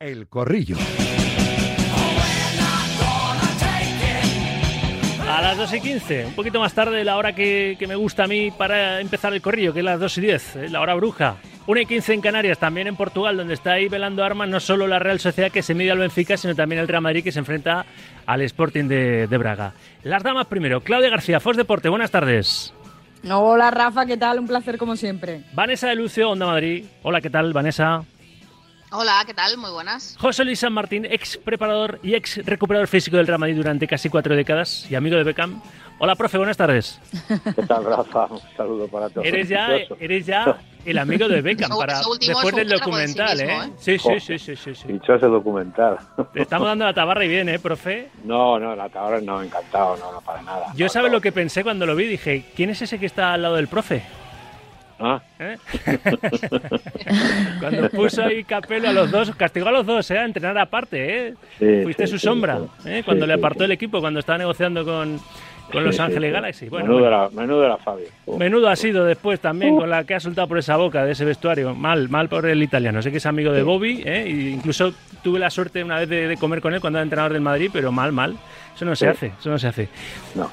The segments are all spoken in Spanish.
El Corrillo. A las 2 y 15, un poquito más tarde, la hora que, que me gusta a mí para empezar el corrillo, que es las 2 y 10, eh, la hora bruja. 1 y 15 en Canarias, también en Portugal, donde está ahí velando armas no solo la Real Sociedad que se mide al Benfica, sino también el Real Madrid que se enfrenta al Sporting de, de Braga. Las damas primero, Claudia García, Fos Deporte, buenas tardes. Hola Rafa, ¿qué tal? Un placer como siempre. Vanessa de Lucio, Onda Madrid. Hola, ¿qué tal, Vanessa? Hola, ¿qué tal? Muy buenas. José Luis San Martín, ex preparador y ex recuperador físico del Real Madrid durante casi cuatro décadas y amigo de Beckham. Hola, profe, buenas tardes. ¿Qué tal, Rafa? Un saludo para todos. Eres ya, eres ya el amigo de Beckham para, después es del documental, mismo, ¿eh? ¿eh? Sí, sí, sí, sí, sí, sí. Dicho ese documental. Te estamos dando la tabarra y bien, ¿eh, profe? No, no, la tabla no, encantado, no, no, para nada. Yo No, sabes no. lo que pensé cuando lo vi, dije, ¿quién es ese que está al lado del profe? Ah, ¿Eh? Cuando puso ahí Capello a los dos, castigó a los dos, ¿eh? A entrenar aparte, ¿eh? Sí, Fuiste sí, su sí, sombra. ¿eh? Cuando le apartó el equipo, cuando estaba negociando con, con Los Ángeles. Galaxy. Bueno, menudo, bueno. Era, menudo era Fabio. Menudo ha sido después también con la que ha soltado por esa boca de ese vestuario. Mal, mal por el italiano. Sé que es amigo de Bobby, ¿eh? y incluso tuve la suerte una vez de, de comer con él cuando era entrenador del Madrid, pero mal, mal. Eso no se hace, eso no se hace. No.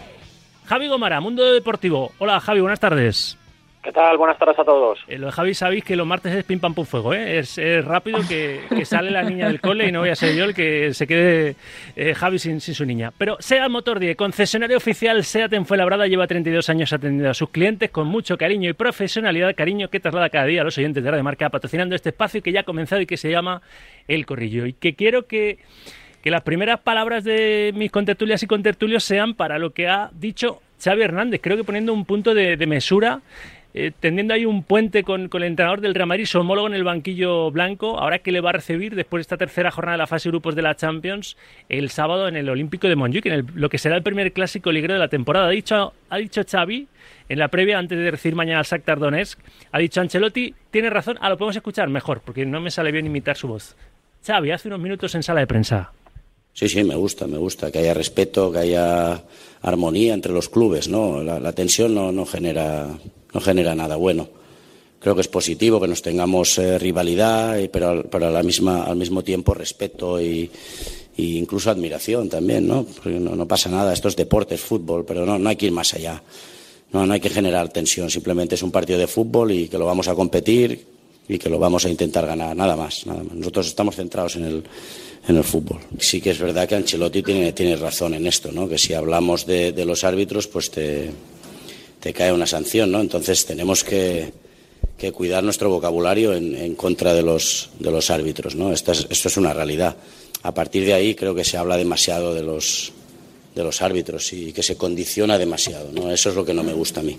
Javi Gomara, Mundo Deportivo. Hola Javi, buenas tardes. ¿Qué tal? Buenas tardes a todos. Eh, lo de Javi sabéis que los martes es pim pam pum fuego, ¿eh? Es, rápido que, sale la niña del cole y no voy a ser yo el que se quede eh, Javi sin, sin su niña. Pero SEAT Motor 10, concesionario oficial SEAT en Fuenlabrada, lleva 32 años atendiendo a sus clientes con mucho cariño y profesionalidad, cariño que traslada cada día a los oyentes de Radio Marca, patrocinando este espacio que ya ha comenzado y que se llama El Corrillo. Y que quiero que, que las primeras palabras de mis contertulias y contertulios sean para lo que ha dicho Xavi Hernández, creo que poniendo un punto de, de mesura eh, tendiendo ahí un puente con, el entrenador del Real Madrid, su homólogo en el banquillo blanco, ahora que le va a recibir después de esta tercera jornada de la fase de grupos de la Champions el sábado en el Olímpico de Montjuic, en lo que será el primer clásico liguero de la temporada. Ha dicho, ha dicho Xavi en la previa, antes de recibir mañana al Shakhtar Donetsk, ha dicho Ancelotti, tiene razón, ah, lo podemos escuchar mejor, porque no me sale bien imitar su voz. Xavi, hace unos minutos en sala de prensa. Sí, sí, me gusta, me gusta que haya respeto, que haya armonía entre los clubes, ¿no? La, la tensión no, no genera no genera nada bueno. Creo que es positivo que nos tengamos eh, rivalidad, y- pero, pero la misma, al mismo tiempo respeto y, incluso admiración también, ¿no? No, pasa nada, esto es deporte, fútbol, pero no, no hay que ir más allá. No, no hay que generar tensión, simplemente es un partido de fútbol y que lo vamos a competir y que lo vamos a intentar ganar, nada más. Nada más. Nosotros estamos centrados en el, en el fútbol. Sí que es verdad que Ancelotti tiene, tiene razón en esto, ¿no? que si hablamos de, de los árbitros, pues te, te cae una sanción. ¿no? Entonces tenemos que, que cuidar nuestro vocabulario en, en contra de los, de los árbitros. ¿no? Esto, es, esto es una realidad. A partir de ahí creo que se habla demasiado de los, de los árbitros y que se condiciona demasiado. ¿no? Eso es lo que no me gusta a mí.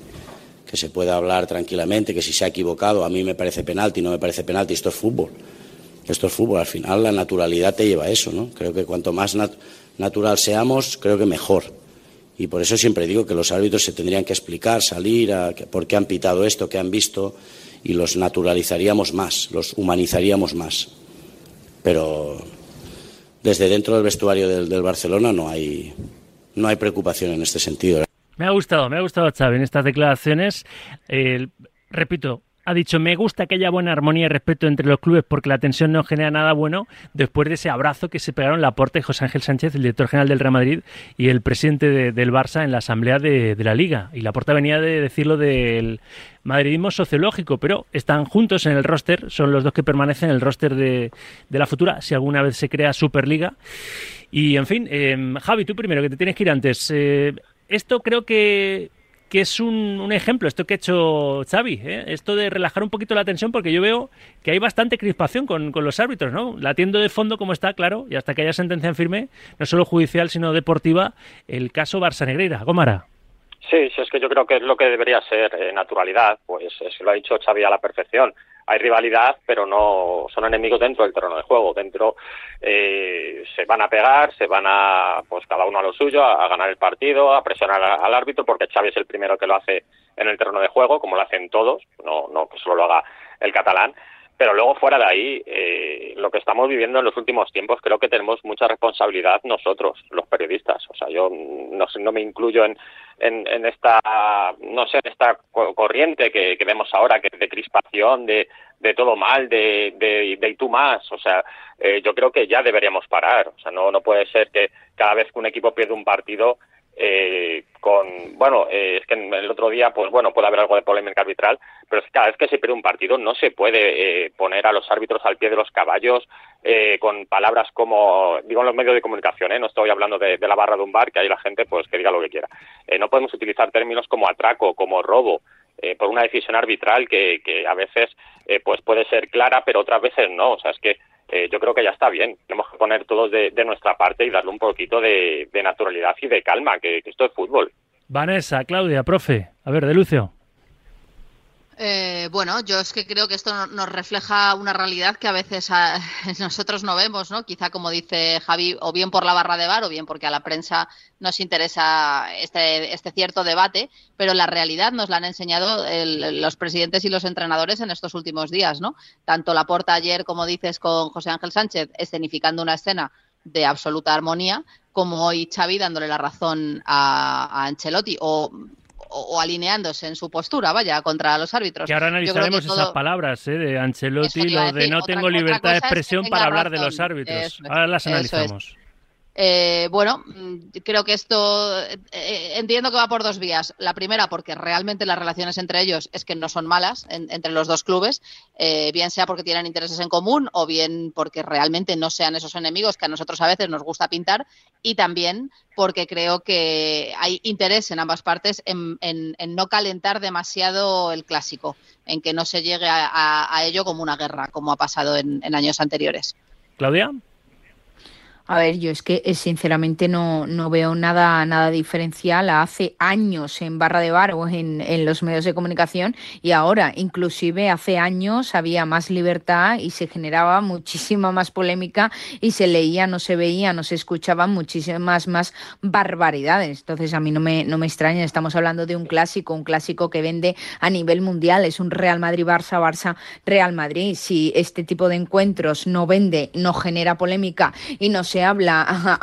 Que se pueda hablar tranquilamente, que si se ha equivocado, a mí me parece penalti, no me parece penalti, esto es fútbol. Esto es fútbol, al final la naturalidad te lleva a eso, ¿no? Creo que cuanto más nat- natural seamos, creo que mejor. Y por eso siempre digo que los árbitros se tendrían que explicar, salir, a, por qué han pitado esto, qué han visto, y los naturalizaríamos más, los humanizaríamos más. Pero desde dentro del vestuario del, Barcelona no hay, no hay preocupación en este sentido. Me ha gustado, me ha gustado Xavi en estas declaraciones. Repito, ha dicho, me gusta que haya buena armonía y respeto entre los clubes porque la tensión no genera nada bueno después de ese abrazo que se pegaron Laporta y José Ángel Sánchez, el director general del Real Madrid y el presidente de- del Barça en la asamblea de, la Liga. Y Laporta venía de decirlo del madridismo sociológico, pero están juntos en el roster, son los dos que permanecen en el roster de, de la futura, si alguna vez se crea Superliga. Y en fin, eh, Javi, tú primero, que te tienes que ir antes. Eh, esto creo que, que es un, ejemplo, esto que ha hecho Xavi, ¿eh? esto de relajar un poquito la tensión, porque yo veo que hay bastante crispación con, los árbitros, ¿no? Latiendo de fondo como está, claro, y hasta que haya sentencia en firme, no solo judicial, sino deportiva, el caso Barça Negreira. Gómara. Sí, sí, es que yo creo que es lo que debería ser eh, naturalidad, pues es que lo ha dicho Xavi a la perfección. Hay rivalidad, pero no son enemigos dentro del terreno de juego. Dentro eh, se van a pegar, se van a, pues cada uno a lo suyo, a, ganar el partido, a presionar al árbitro, porque Xavi es el primero que lo hace en el terreno de juego, como lo hacen todos, no, no que solo lo haga el catalán. Pero luego fuera de ahí, eh, lo que estamos viviendo en los últimos tiempos, creo que tenemos mucha responsabilidad nosotros, los periodistas. O sea, yo no, no me incluyo en, en, esta, no sé, en esta corriente que, vemos ahora, que de crispación, de, de todo mal, de, de, de y tú más. O sea, eh, yo creo que ya deberíamos parar. O sea, no, no puede ser que cada vez que un equipo pierde un partido, eh, con, bueno, eh, es que el otro día, pues bueno, puede haber algo de polémica arbitral, pero es que cada vez que se pierde un partido no se puede eh, poner a los árbitros al pie de los caballos eh, con palabras como, digo en los medios de comunicación, no estoy hablando de, la barra de un bar, que hay la gente pues que diga lo que quiera. no podemos utilizar términos como atraco, como robo, por una decisión arbitral que, que a veces pues puede ser clara, pero otras veces no. O sea, es que eh, yo creo que ya está bien. Tenemos que poner todos de, nuestra parte y darle un poquito de, naturalidad y de calma, que, esto es fútbol. Vanessa, Claudia, profe. A ver, de Lucio. Eh, bueno, yo es que creo que esto nos refleja una realidad que a veces ah, nosotros no vemos, ¿no? Quizá como dice Javi, o bien por la barra de bar o bien porque a la prensa nos interesa este, este cierto debate, pero la realidad nos la han enseñado los presidentes y los entrenadores en estos últimos días, ¿no? Tanto la porta ayer, como dices, con José Ángel Sánchez, escenificando una escena de absoluta armonía, como hoy Xavi dándole la razón a, Ancelotti, o o, alineándose en su postura, vaya, contra los árbitros. Que ahora analizaremos esas palabras ¿eh? de Ancelotti, lo de no tengo libertad de expresión para hablar de los árbitros. ahora las analizamos. Eh, bueno, mm, creo que esto eh, eh, entiendo que va por dos vías. La primera, porque realmente las relaciones entre ellos es que no son malas entre los dos clubes, bien sea porque tienen intereses en común o bien porque realmente no sean esos enemigos que a nosotros a veces nos gusta pintar, y también porque creo que hay interés en ambas partes en, no calentar demasiado el clásico, en que no se llegue a, ello como una guerra, como ha pasado en años anteriores. Claudia. A ver, yo es que eh, sinceramente no, no veo nada, nada diferencial hace años en Barra de Bar o en, en, los medios de comunicación y ahora, inclusive hace años había más libertad y se generaba muchísima más polémica y se leía, no se veía, no se escuchaban muchísimas más barbaridades. Entonces a mí no me, no me extraña, estamos hablando de un clásico, un clásico que vende a nivel mundial, es un Real Madrid-Barça, Barça-Real Madrid. Si este tipo de encuentros no vende, no genera polémica y no se se habla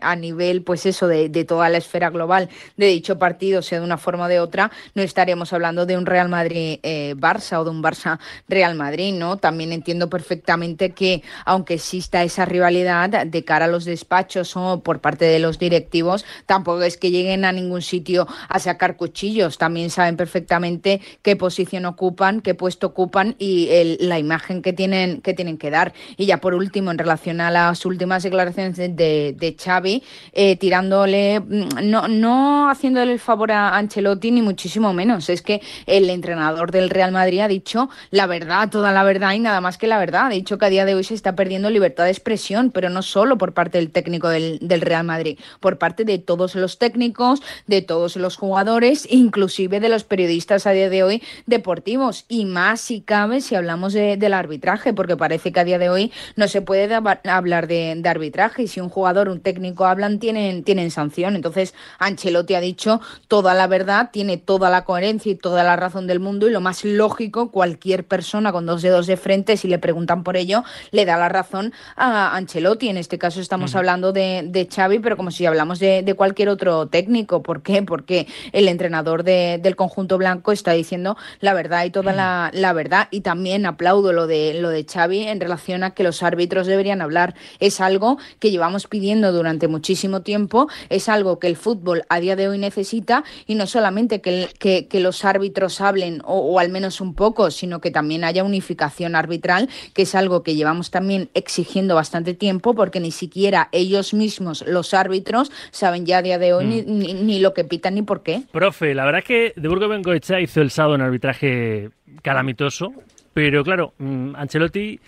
a, nivel, pues eso, de, toda la esfera global de dicho partido, sea de una forma o de otra, no estaríamos hablando de un Real Madrid-Barça eh, o de un Barça-Real Madrid, ¿no? También entiendo perfectamente que, aunque exista esa rivalidad de cara a los despachos o por parte de los directivos, tampoco es que lleguen a ningún sitio a sacar cuchillos. También saben perfectamente qué posición ocupan, qué puesto ocupan y la imagen que tienen, que tienen que dar. Y ya por último, en relación a las últimas declaraciones de, de Xavi, eh, tirándole, mm, no, no haciéndole el favor a Ancelotti, ni muchísimo menos. Es que el entrenador del Real Madrid ha dicho la verdad, toda la verdad y nada más que la verdad. Ha dicho que a día de hoy se está perdiendo libertad de expresión, pero no solo por parte del técnico del, Real Madrid, por parte de todos los técnicos, de todos los jugadores, inclusive de los periodistas a día de hoy deportivos. Y más si cabe si hablamos del arbitraje, porque parece que a día de hoy no se puede hablar de, de arbitraje y si un jugador, un técnico hablan, tienen, tienen sanción. Entonces, Ancelotti ha dicho toda la verdad, tiene toda la coherencia y toda la razón del mundo y lo más lógico, cualquier persona con dos dedos de frente, si le preguntan por ello, le da la razón a Ancelotti. En este caso estamos hablando de, de, Xavi, pero como si hablamos de, de, cualquier otro técnico. ¿Por qué? Porque el entrenador del conjunto blanco está diciendo la verdad y toda la, la, verdad. Y también aplaudo lo de, lo de Xavi en relación a que los árbitros deberían hablar. Es algo que llevamos pidiendo durante muchísimo tiempo, es algo que el fútbol a día de hoy necesita y no solamente que, que, los árbitros hablen o, al menos un poco, sino que también haya unificación arbitral, que es algo que llevamos también exigiendo bastante tiempo porque ni siquiera ellos mismos, los árbitros, saben ya a día de hoy ni, mm. ni, lo que pitan ni por qué. Profe, la verdad es que de Burgo Bengoecha hizo el sábado un arbitraje calamitoso, pero claro, mm, Ancelotti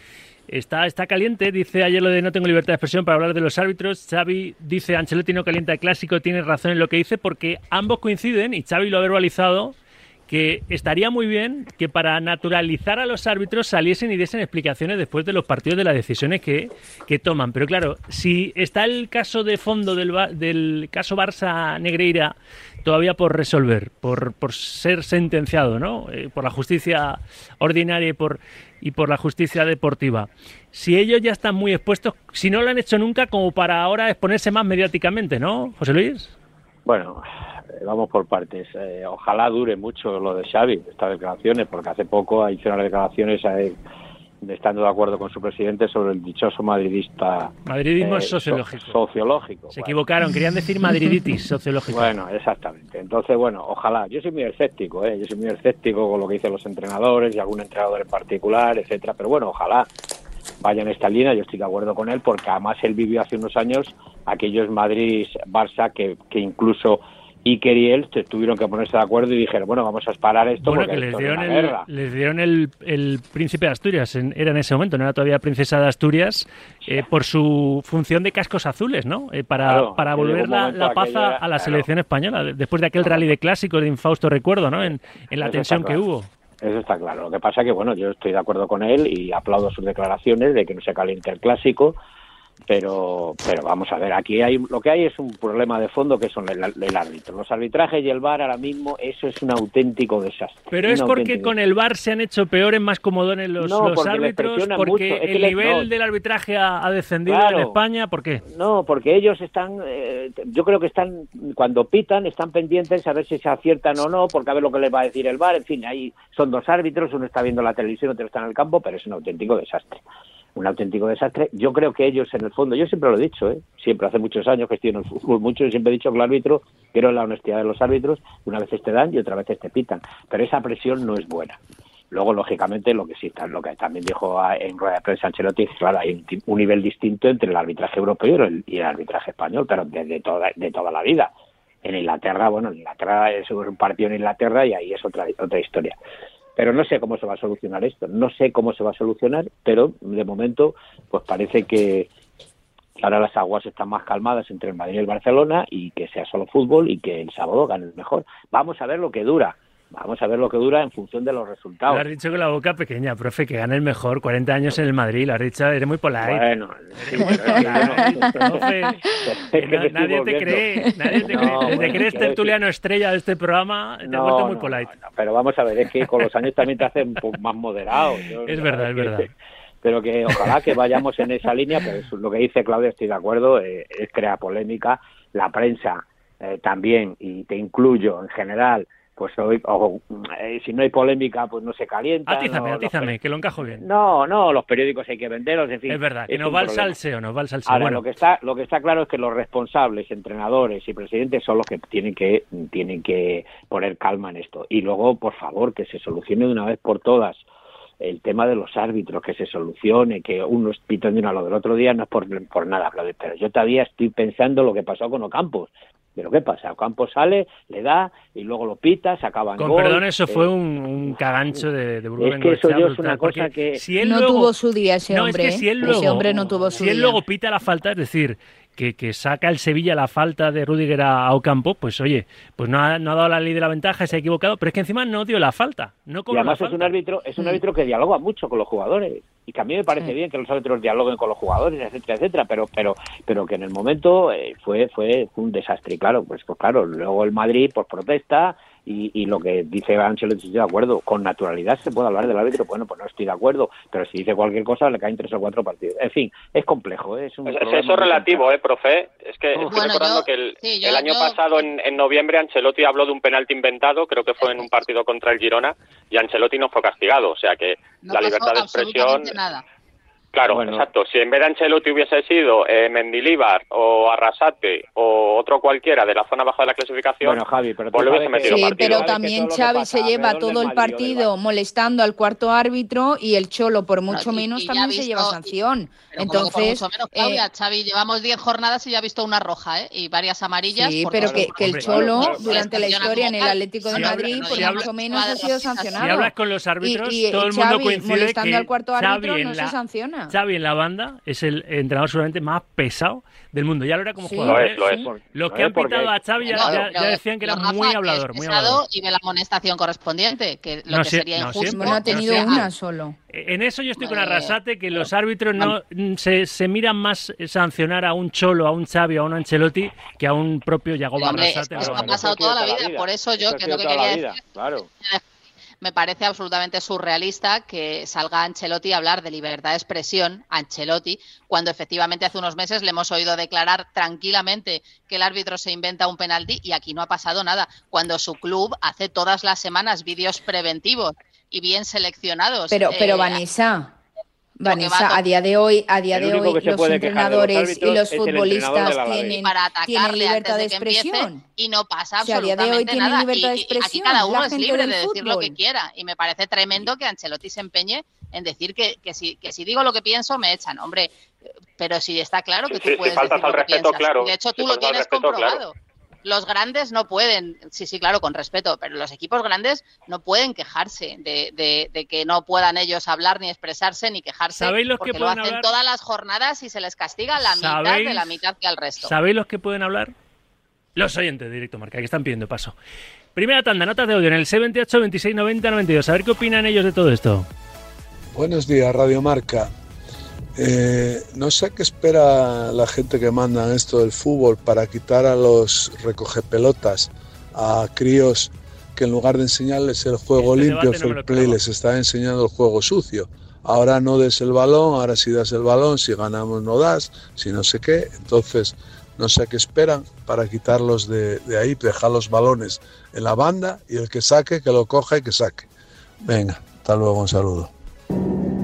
Está, está caliente, dice ayer lo de no tengo libertad de expresión para hablar de los árbitros. Xavi dice Ancelotti no calienta el clásico, tiene razón en lo que dice porque ambos coinciden, y Xavi lo ha verbalizado, que estaría muy bien que para naturalizar a los árbitros saliesen y diesen explicaciones después de los partidos de las decisiones que, que toman. Pero claro, si está el caso de fondo del, del caso Barça-Negreira todavía por resolver, por, por ser sentenciado, ¿no? Eh, por la justicia ordinaria y por, y por la justicia deportiva. Si ellos ya están muy expuestos, si no lo han hecho nunca, como para ahora exponerse más mediáticamente, ¿no, José Luis? Bueno, vamos por partes. Eh, ojalá dure mucho lo de Xavi, estas declaraciones, porque hace poco hizo unas declaraciones eh, estando de acuerdo con su presidente sobre el dichoso madridista. Madridismo eh, sociológico. sociológico. Se equivocaron, querían decir madriditis sociológico. Bueno, exactamente. Entonces, bueno, ojalá. Yo soy muy escéptico, ¿eh? Yo soy muy escéptico con lo que dicen los entrenadores y algún entrenador en particular, etcétera. Pero bueno, ojalá vaya en esta línea. Yo estoy de acuerdo con él porque además él vivió hace unos años aquellos Madrid-Barça que, que incluso y y él tuvieron que ponerse de acuerdo y dijeron, bueno, vamos a parar esto bueno, que les dieron, el, les dieron el, príncipe de Asturias, era en ese momento, no era todavía princesa de Asturias, eh, por su función de cascos azules, ¿no? Eh, para, para volver la, paz a la selección española, después de aquel rally de clásicos de infausto recuerdo, ¿no? En, la tensión que hubo. Eso está claro. Lo que pasa que, bueno, yo estoy de acuerdo con él y aplaudo sus declaraciones de que no se caliente el clásico, pero pero vamos a ver aquí hay lo que hay es un problema de fondo que son el, árbitro. Los arbitrajes y el VAR ahora mismo eso es un auténtico desastre. Pero es porque con el VAR se han hecho peores más comodones los, los árbitros porque el nivel del arbitraje ha, descendido en España ¿por qué? no porque ellos están eh, yo creo que están cuando pitan están pendientes a ver si se aciertan o no porque a ver lo que les va a decir el VAR. En fin ahí son dos árbitros uno está viendo la televisión otro está en el campo pero es un auténtico desastre un auténtico desastre. Yo creo que ellos, en el fondo, yo siempre lo he dicho, ¿eh? siempre hace muchos años en el fútbol, mucho, y siempre he dicho que el árbitro, quiero la honestidad de los árbitros, una vez te dan y otra vez te pitan, pero esa presión no es buena. Luego, lógicamente, lo que sí lo que también dijo en rueda de prensa Ancelotti, claro, hay un, nivel distinto entre el arbitraje europeo y el, arbitraje español, pero de, toda, de toda la vida. En Inglaterra, bueno, en Inglaterra es un partido en Inglaterra y ahí es otra, otra historia. Pero no sé cómo se va a solucionar esto, no sé cómo se va a solucionar, pero de momento pues parece que ahora las aguas están más calmadas entre el Madrid y el Barcelona y que sea solo fútbol y que el sábado gane el mejor. Vamos a ver lo que dura. Vamos a ver lo que dura en función de los resultados. Lo has dicho con la boca pequeña, profe, que gane el mejor. 40 años en el Madrid, lo has dicho, eres muy polite. Bueno, nadie te cree, nadie te cree. Desde que eres tertuliano estrella de este programa, te has vuelto muy polite. pero vamos a ver, es que con los años también te hacen más moderado. es verdad, es verdad. pero que ojalá que vayamos en esa línea, pero lo que dice Claudia, estoy de acuerdo, eh, es crear polémica. La prensa eh, también, y te incluyo en general, pues hoy, eh, si no hay polémica, pues no se calienta. Atízame, atízame, que lo encajo bien. No, no, los periódicos hay que venderlos, en fin. Es verdad, que nos va el salseo, nos va el salseo. Ahora, bueno. lo que está, lo que está claro es que los responsables, entrenadores y presidentes son los que tienen que, tienen que poner calma en esto. Y luego, por favor, que se solucione de una vez por todas el tema de los árbitros, que se solucione, que uno pitan de uno lado del otro día, no es por, por nada, pero yo todavía estoy pensando lo que pasó con Ocampos. Pero ¿qué pasa? Ocampo sale, le da y luego lo pita, se acaba en Con perdón, eso fue eh, un, cagancho de, de Es que eso es una cosa que... Si él no tuvo su día ese hombre, si él luego, ese hombre no tuvo su si él luego pita la falta, es decir, que, saca el Sevilla la falta de Rudiger a Ocampo, pues oye, pues no ha, no ha, dado la ley de la ventaja, se ha equivocado, pero es que encima no dio la falta. No y además es un árbitro, es un mm. árbitro que dialoga mucho con los jugadores. Y que a mí me parece bien que los árbitros dialoguen con los jugadores, etcétera, etcétera, pero, pero, pero que en el momento eh, fue, fue un desastre. Y claro, pues, pues claro, luego el Madrid, por protesta, y, lo que dice Ancelotti, estoy de acuerdo, con naturalidad se puede hablar del árbitro, bueno, pues no estoy de acuerdo, pero si dice cualquier cosa le caen tres o cuatro partidos. En fin, es complejo, ¿eh? es un pues Eso es relativo, ¿eh, profe? Es que estoy recordando que el, año pasado, en, en, noviembre, Ancelotti habló de un penalti inventado, creo que fue en un partido contra el Girona, y Ancelotti no fue castigado, o sea que la libertad de expresión... Nada. Claro, exacto. Si en vez de Ancelotti hubiese sido eh, Mendilíbar o Arrasate o otro cualquiera de la zona baja de la clasificación, bueno, Javi, pero pues hubiese metido Sí, pero también Xavi se lleva todo el partido molestando al cuarto árbitro y el Cholo, por mucho menos, también se lleva sanción. Entonces, por mucho menos, eh, Xavi, llevamos 10 jornadas y ya ha visto una roja ¿eh? y varias amarillas. Sí, pero que, el Cholo, durante la historia en el Atlético de Madrid, por mucho menos ha sido sancionado. Si hablas con los árbitros, todo el mundo coincide molestando que al cuarto árbitro no se sanciona. Funciona. Xavi en la banda es el entrenador seguramente más pesado del mundo. Ya lo era como Sí. jugador. Lo ¿eh? es, lo es. Los Lo que es han porque- pitado a Xavi ya, decían que era Rafa, muy hablador, muy pesado hablador. y de la amonestación correspondiente, que lo No que sería no injusto. siempre. Bueno, ha tenido una solo. En eso yo estoy con Eh, Arrasate, que los árbitros no mm, se, se miran más sancionar a un Cholo, a un Xavi o a un Ancelotti que a un propio Yagoba Arrasate. ha pasado Eso ha sido toda la vida, por eso yo, Eso que es lo que quería vida, decir, Claro. Me parece absolutamente surrealista que salga Ancelotti a hablar de libertad de expresión, Ancelotti, cuando efectivamente hace unos meses le hemos oído declarar tranquilamente que el árbitro se inventa un penalti y aquí no ha pasado nada, cuando su club hace todas las semanas vídeos preventivos y bien seleccionados. Pero, eh, pero Vanessa, que va Vanessa, a a día de hoy, a día de hoy, los entrenadores y los futbolistas tienen, para tienen atacarle libertad de antes de que empiece expresión. y no pasa O sea, a día de hoy absolutamente tienen nada. libertad de Y- y aquí cada uno es libre de decir lo que quiera y me parece tremendo que Ancelotti se empeñe en decir que, que, si, que si digo lo que pienso me echan. Hombre, pero si está claro que Sí, tú sí, puedes decir lo que respeto, piensas. claro. De hecho Si tú lo tienes respeto, claro. Los grandes no pueden, sí, sí, claro, con respeto, pero los equipos grandes no pueden quejarse de, de- de que no puedan ellos hablar ni expresarse ni quejarse ¿Sabéis los que porque lo pueden hacen hablar? todas las jornadas y se les castiga la mitad de la mitad que al resto. ¿Sabéis los que pueden hablar? Los oyentes de Directo Marca, que están pidiendo paso. Primera tanda, notas de audio en el 78 26 90 92. A ver qué opinan ellos de todo esto. Buenos días, Radio Marca. Eh, no sé qué espera la gente que manda esto del fútbol para quitar a los recogepelotas, a críos que en lugar de enseñarles el juego Este limpio, no lo play, les está enseñando el juego sucio. Ahora no des el balón, ahora sí das el balón, si ganamos no das, si no sé qué. Entonces, no sé qué esperan para quitarlos de, de ahí, dejar los balones en la banda y el que saque, que lo coja y que saque. Venga, hasta luego, un saludo.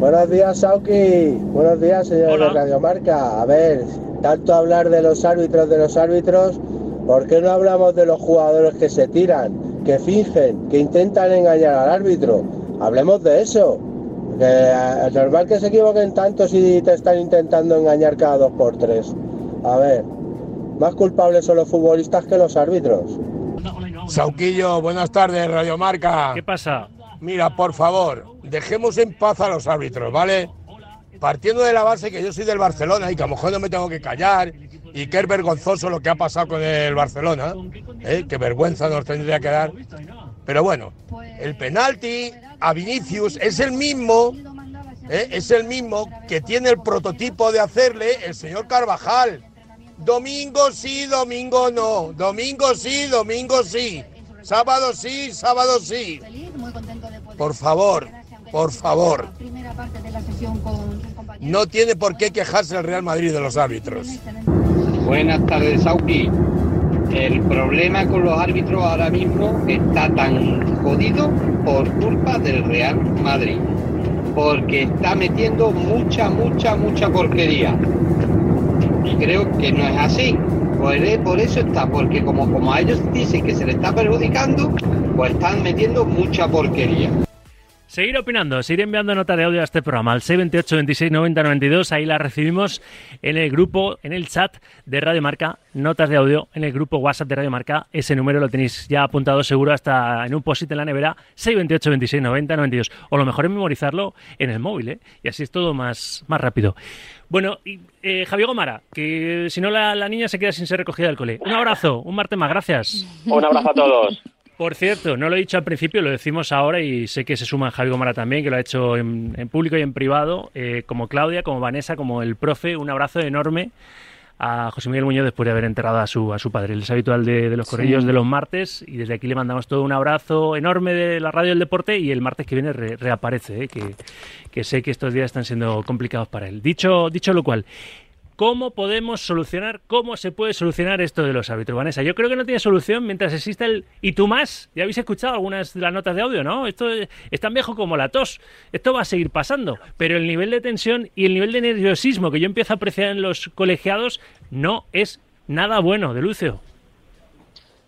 Buenos días, Sauki. Buenos días, señores Hola. de Radio Marca. A ver, tanto hablar de los árbitros, de los árbitros, ¿por qué no hablamos de los jugadores que se tiran, que fingen, que intentan engañar al árbitro? Hablemos de eso. Que eh, es normal que se equivoquen tanto si te están intentando engañar cada dos por tres. A ver, más culpables son los futbolistas que los árbitros. Sauquillo, buenas tardes, Radio Marca. ¿Qué pasa? Mira, por favor, dejemos en paz a los árbitros, ¿vale? Partiendo de la base que yo soy del Barcelona y que a lo mejor no me tengo que callar y que es vergonzoso lo que ha pasado con el Barcelona, ¿eh? que vergüenza nos tendría que dar. Pero bueno, el penalti a Vinicius es el mismo, ¿eh? es el mismo que tiene el prototipo de hacerle el señor Carvajal. Domingo sí, domingo no. Domingo sí, domingo sí. Sábado sí, sábado sí. Por favor, por favor. No tiene por qué quejarse el Real Madrid de los árbitros. Buenas tardes, Sauki. El problema con los árbitros ahora mismo está tan jodido por culpa del Real Madrid. Porque está metiendo mucha, mucha, mucha porquería. Y creo que no es así. Pues por eso está, porque como, como a ellos dicen que se les está perjudicando, pues están metiendo mucha porquería. Seguir opinando, seguir enviando nota de audio a este programa al 628 26 90 92. Ahí la recibimos en el grupo, en el chat de Radio Marca. Notas de audio en el grupo WhatsApp de Radio Marca. Ese número lo tenéis ya apuntado seguro hasta en un post en la nevera 628 26 90 92. O lo mejor es memorizarlo en el móvil, ¿eh? Y así es todo más, más rápido. Bueno, y, eh, Javier Gomara, que si no la, la niña se queda sin ser recogida del cole. Un abrazo, un martes más, gracias. Un abrazo a todos. Por cierto, no lo he dicho al principio, lo decimos ahora y sé que se suma Javi Gomara también, que lo ha hecho en, en público y en privado, eh, como Claudia, como Vanessa, como el profe. Un abrazo enorme a José Miguel Muñoz después de haber enterrado a su, a su padre. Él es habitual de, de los Sí. corrillos de los martes y desde aquí le mandamos todo un abrazo enorme de la radio del deporte y el martes que viene re- reaparece, eh, que, que sé que estos días están siendo complicados para él. Dicho, dicho lo cual, ¿Cómo podemos solucionar, cómo se puede solucionar esto de los árbitros, Vanessa? Yo creo que no tiene solución mientras exista el y tú más. Ya habéis escuchado algunas de las notas de audio, ¿no? Esto es, tan viejo como la tos. Esto va a seguir pasando. Pero el nivel de tensión y el nivel de nerviosismo que yo empiezo a apreciar en los colegiados no es nada bueno, de Lucio.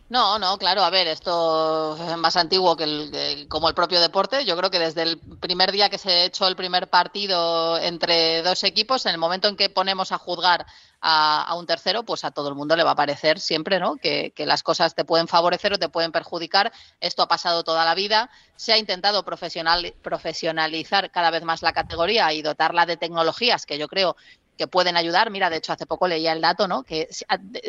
No, no, claro, a ver, esto es más antiguo que, el, como el propio deporte. Yo creo que desde el primer día que se echó el primer partido entre dos equipos, en el momento en que ponemos a juzgar a, un tercero, pues a todo el mundo le va a parecer siempre, ¿no? Que, que, las cosas te pueden favorecer o te pueden perjudicar. Esto ha pasado toda la vida. Se ha intentado profesional, profesionalizar cada vez más la categoría y dotarla de tecnologías que yo creo que pueden ayudar. Mira, de hecho, hace poco leía el dato, ¿no? Que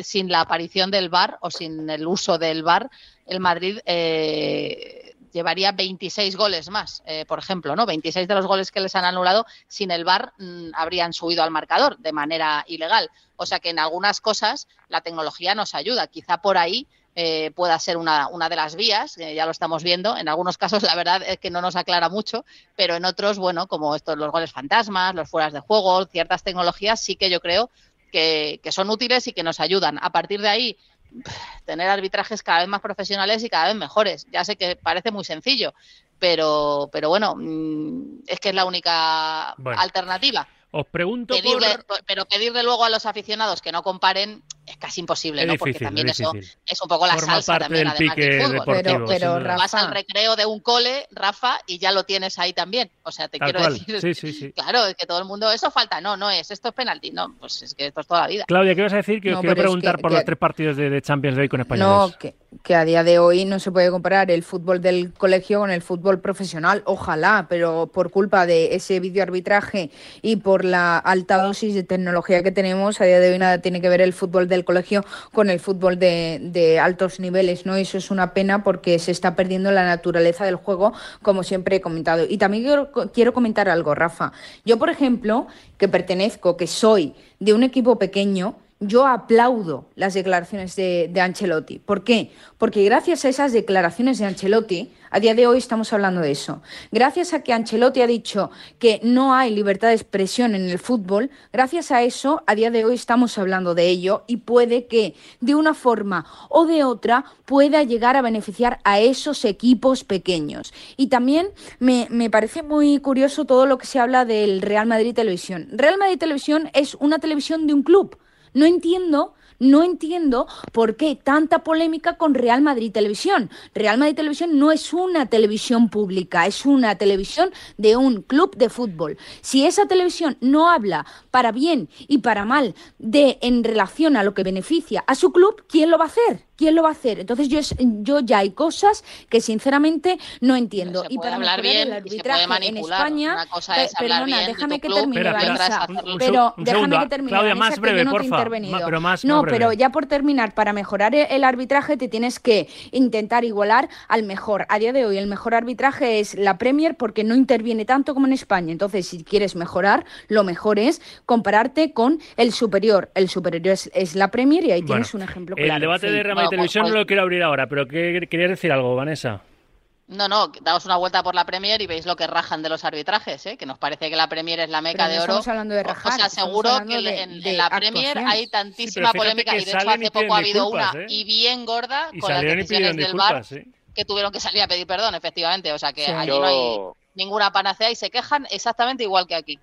sin la aparición del VAR o sin el uso del VAR, el Madrid eh, llevaría 26 goles más, eh, por ejemplo, ¿no? 26 de los goles que les han anulado sin el VAR mm, habrían subido al marcador de manera ilegal. O sea que en algunas cosas la tecnología nos ayuda. Quizá por ahí eh, pueda ser una, una, de las vías, ya lo estamos viendo. En algunos casos, la verdad es que no nos aclara mucho, pero en otros, bueno, como estos, los goles fantasmas, los fueras de juego, ciertas tecnologías, sí que yo creo que, son útiles y que nos ayudan. A partir de ahí, tener arbitrajes cada vez más profesionales y cada vez mejores. Ya sé que parece muy sencillo, pero, pero bueno, mm, es que es la única alternativa. Os pregunto Pero pedirle luego a los aficionados que no comparen es casi imposible, ¿no? Porque también eso es un poco la salsa también, además del fútbol. pero, vas al recreo de un cole, Rafa, y ya lo tienes ahí también. O sea, te quiero decir, sí, sí, sí. claro, es que todo el mundo, eso falta, no, no es, esto es penalti, no, pues es que esto es toda la vida. Claudia, ¿qué vas a decir? Que quiero preguntar por los tres partidos de, Champions League con españoles. No, que, que a día de hoy no se puede comparar el fútbol del colegio con el fútbol profesional, ojalá, pero por culpa de ese videoarbitraje y por la alta dosis de tecnología que tenemos, a día de hoy nada tiene que ver el fútbol del colegio con el fútbol de, altos niveles, ¿no? Eso es una pena porque se está perdiendo la naturaleza del juego, como siempre he comentado. Y también quiero, quiero comentar algo, Rafa. Yo, por ejemplo, que pertenezco, que soy de un equipo pequeño, yo aplaudo las declaraciones de, de, Ancelotti. ¿Por qué? Porque gracias a esas declaraciones de Ancelotti, a día de hoy estamos hablando de eso. Gracias a que Ancelotti ha dicho que no hay libertad de expresión en el fútbol, gracias a eso, a día de hoy estamos hablando de ello y puede que de una forma o de otra pueda llegar a beneficiar a esos equipos pequeños. Y también me, me parece muy curioso todo lo que se habla del Real Madrid Televisión. Real Madrid Televisión es una televisión de un club no entiendo no entiendo por qué tanta polémica con Real Madrid Televisión. Real Madrid Televisión no es una televisión pública, es una televisión de un club de fútbol. Si esa televisión no habla para bien y para mal de en relación a lo que beneficia a su club, ¿quién lo va a hacer? ¿Quién lo va a hacer? Entonces yo, yo ya hay cosas que sinceramente no entiendo. y para hablar bien, el arbitraje en España, Una cosa es hablar perdona, déjame que termine, pero déjame que termine, Claudia, más breve, no porfa. Pero más, no, pero ya por terminar, para mejorar el arbitraje te tienes que intentar igualar al mejor. A día de hoy el mejor arbitraje es la Premier porque no interviene tanto como en España. Entonces, si quieres mejorar, lo mejor es compararte con el superior. El superior es, la Premier y ahí tienes un ejemplo claro. El debate de televisión no lo quiero abrir ahora, pero ¿qué, querías decir algo, Vanessa? No, no, daos una vuelta por la Premier y veis lo que rajan de los arbitrajes, ¿eh? que nos parece que la Premier es la meca de oro. Estamos hablando de rajar, o sea, seguro que en, la Premier hay tantísima polémica y de hecho hace poco ha habido una ¿eh? y bien gorda con las decisiones del VAR que tuvieron que salir a pedir perdón, efectivamente. O sea que allí no hay ninguna panacea y se quejan exactamente igual que aquí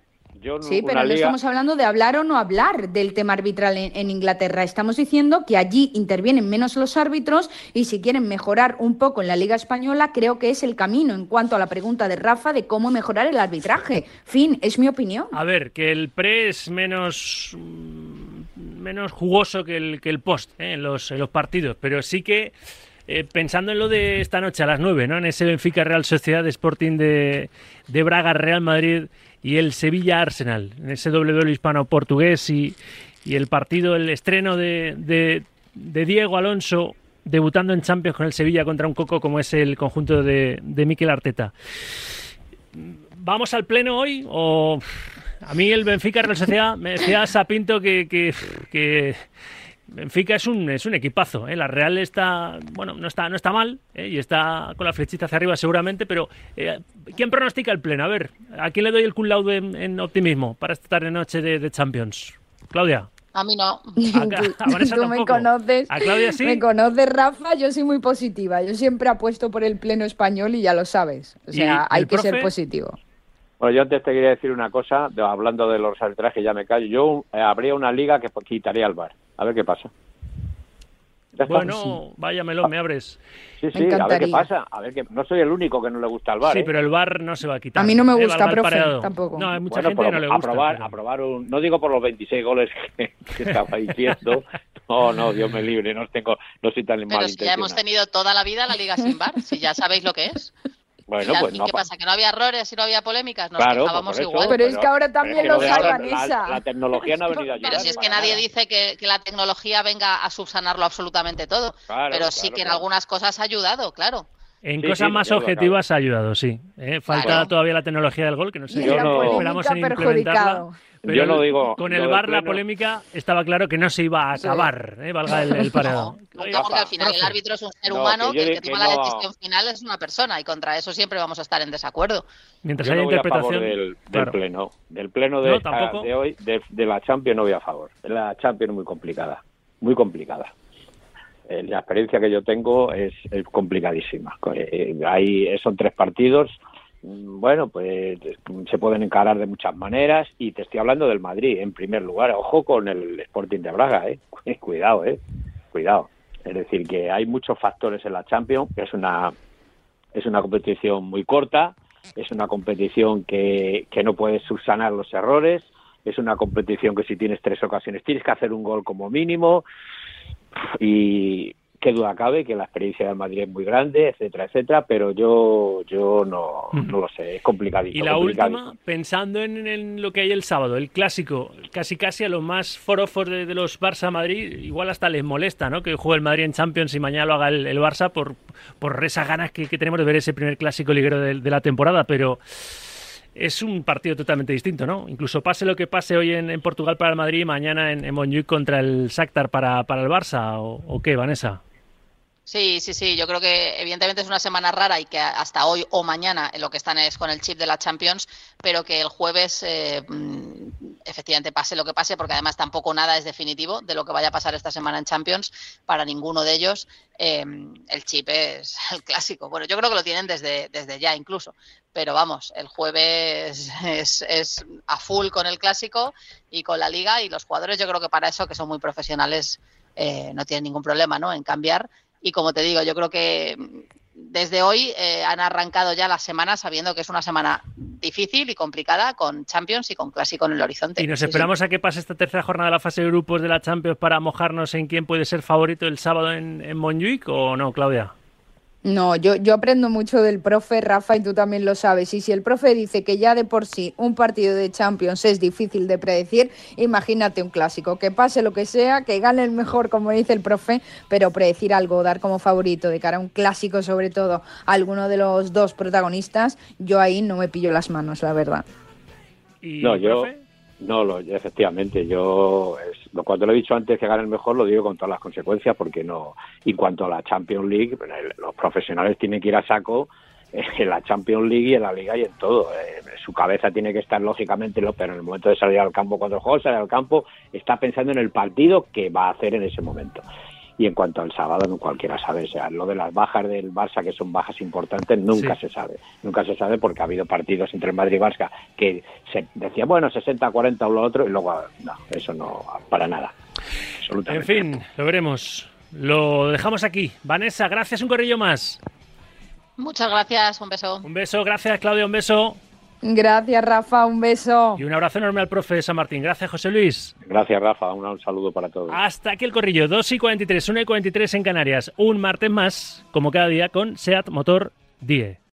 sí, pero no estamos hablando de hablar o no hablar del tema arbitral en, Inglaterra. Estamos diciendo que allí intervienen menos los árbitros y si quieren mejorar un poco en la Liga Española, creo que es el camino en cuanto a la pregunta de Rafa de cómo mejorar el arbitraje. Fin, es mi opinión. A ver, que el pre es menos menos jugoso que el, que el post ¿eh? en, los, en los partidos, pero sí que eh, pensando en lo de esta noche a las 9, ¿no? En ese Benfica Real Sociedad Sporting de, de Braga Real Madrid y el Sevilla Arsenal, en ese doble hispano-portugués y, el partido, el estreno de, Diego Alonso debutando en Champions con el Sevilla contra un coco como es el conjunto de, de Mikel Arteta. ¿Vamos al pleno hoy o...? A mí el Benfica Real Sociedad me decía Sapinto que, que Benfica es un, es un equipazo, ¿eh? la Real está, bueno, no está, no está mal ¿eh? y está con la flechita hacia arriba seguramente, pero eh, ¿quién pronostica el pleno? A ver, ¿a quién le doy el cum laude en, optimismo para esta tarde noche de, Champions? Claudia. A mí no. Tú me conoces. ¿A Claudia sí? Me conoces, Rafa. Yo soy muy positiva. Yo siempre apuesto por el pleno español y ya lo sabes. O sea, hay que ser positivo. Bueno, yo antes te quería decir una cosa, hablando de los arbitrajes, ya me callo. Yo habría una liga que quitaría al bar. A ver qué pasa. Bueno, vaya melón, me abres. Sí, sí, a ver qué pasa. A ver que no soy el único que no le gusta el bar. Sí, ¿eh? pero el bar no se va a quitar. A mí no me Eh, gusta, profe, tampoco. No, hay mucha Bueno, gente pero que no le gusta. aprobar, pero- aprobar un, no digo por los 26 goles que, que estaba diciendo, no, no, Dios me libre, no tengo, no soy tan Pero mal si ya hemos tenido toda la vida la Liga sin bar, si ya sabéis lo que es. Bueno, ¿Y, la- pues y no qué pa- pasa? ¿Que no había errores y no había polémicas? Nos Claro, pues eso, igual. Pero es que ahora también que lo Vanessa. La, la tecnología no ha venido a ayudar. Pero si es que nadie nada. dice que, que la tecnología venga a subsanarlo absolutamente todo. Claro, pero sí claro, que en algunas cosas ha ayudado, claro. En Sí, cosas sí, más objetivas ha ayudado, sí. Eh, Falta Claro. todavía la tecnología del gol, que no sé. Yo no- esperamos en implementarla. Pero Yo no digo- Con el bar la polémica estaba claro que no se iba a Sí. acabar, eh, valga el, el pareado. Nunca porque al final el árbitro es un ser No, humano que el que que toma la decisión final es una persona y contra eso siempre vamos a estar en desacuerdo. Mientras Yo haya no voy a favor interpretación. del, del claro. pleno, del pleno de, tampoco. de hoy, de, de la Champions no voy a favor. La Champions es muy complicada, muy complicada. Eh, la experiencia que yo tengo es, complicadísima. Eh, hay, son tres partidos, mm, bueno, pues se pueden encarar de muchas maneras y te estoy hablando del Madrid en primer lugar. Ojo con el Sporting de Braga, eh. Cuidado, eh. Cuidado. Es decir, que hay muchos factores en la Champions, es una es una competición muy corta, es una competición que, que no puedes subsanar los errores, es una competición que si tienes tres ocasiones tienes que hacer un gol como mínimo y qué duda cabe que la experiencia del Madrid es muy grande, etcétera, etcétera, pero yo yo no, no lo sé, es complicadito. Y la complicadísimo. última, pensando en, en lo que hay el sábado, el clásico, casi casi a los más forofos de, de los Barça Madrid, igual hasta les molesta, ¿no? Que juegue el Madrid en Champions y mañana lo haga el, el Barça por, por esas ganas que, que tenemos de ver ese primer clásico liguero de, de la temporada, pero es un partido totalmente distinto, ¿no? Incluso pase lo que pase hoy en, Portugal para el Madrid y mañana en, en contra el Shakhtar para, para el Barça, ¿o, qué, Vanessa? Sí, sí, sí. Yo creo que evidentemente es una semana rara y que hasta hoy o mañana lo que están es con el chip de la Champions, pero que el jueves eh, efectivamente pase lo que pase, porque además tampoco nada es definitivo de lo que vaya a pasar esta semana en Champions para ninguno de ellos. eh, el chip es el clásico. Bueno, yo creo que lo tienen desde, desde ya incluso, pero vamos, el jueves es, es a full con el clásico y con la liga y los jugadores yo creo que para eso, que son muy profesionales, eh, no tienen ningún problema ¿no? en cambiar. Y como te digo, yo creo que desde hoy eh, han arrancado ya la semana sabiendo que es una semana difícil y complicada con Champions y con Clásico en el horizonte. ¿Y nos Sí, sí. esperamos a que pase esta tercera jornada de la fase de grupos de la Champions para mojarnos en quién puede ser favorito el sábado en, en Montjuic o no, Claudia? No, yo, yo aprendo mucho del profe Rafa y tú también lo sabes. Y si el profe dice que ya de por sí un partido de Champions es difícil de predecir, imagínate un clásico. Que pase lo que sea, que gane el mejor, como dice el profe, pero predecir algo, dar como favorito de cara a un clásico, sobre todo a alguno de los dos protagonistas, yo ahí no me pillo las manos, la verdad. ¿Y, No, yo, profe? no, lo, efectivamente, yo, es, cuando lo he dicho antes que gane el mejor, lo digo con todas las consecuencias, porque no, y en cuanto a la Champions League, los profesionales tienen que ir a saco eh, en la Champions League y en la Liga y en todo. Eh, su cabeza tiene que estar, lógicamente, pero en el momento de salir al campo, cuando el juego sale al campo, está pensando en el partido que va a hacer en ese momento. Y en cuanto al sábado, no cualquiera sabe. O sea, lo de las bajas del Barça, que son bajas importantes, nunca Sí. se sabe. Nunca se sabe porque ha habido partidos entre el Madrid y Barça que se decía, bueno, 60-40 o lo otro, y luego, no, eso no, para nada. En fin, lo veremos. Lo dejamos aquí. Vanessa, gracias un corrillo más. Muchas gracias, un beso. Un beso, gracias Claudia, un beso. Gracias, Rafa, un beso. Y un abrazo enorme al profe de San Martín. Gracias, José Luis. Gracias, Rafa. Un, un saludo para todos. Hasta aquí el corrillo. 2 y 43, 1 y 43 en Canarias. Un martes más, como cada día, con SEAT Motor 10.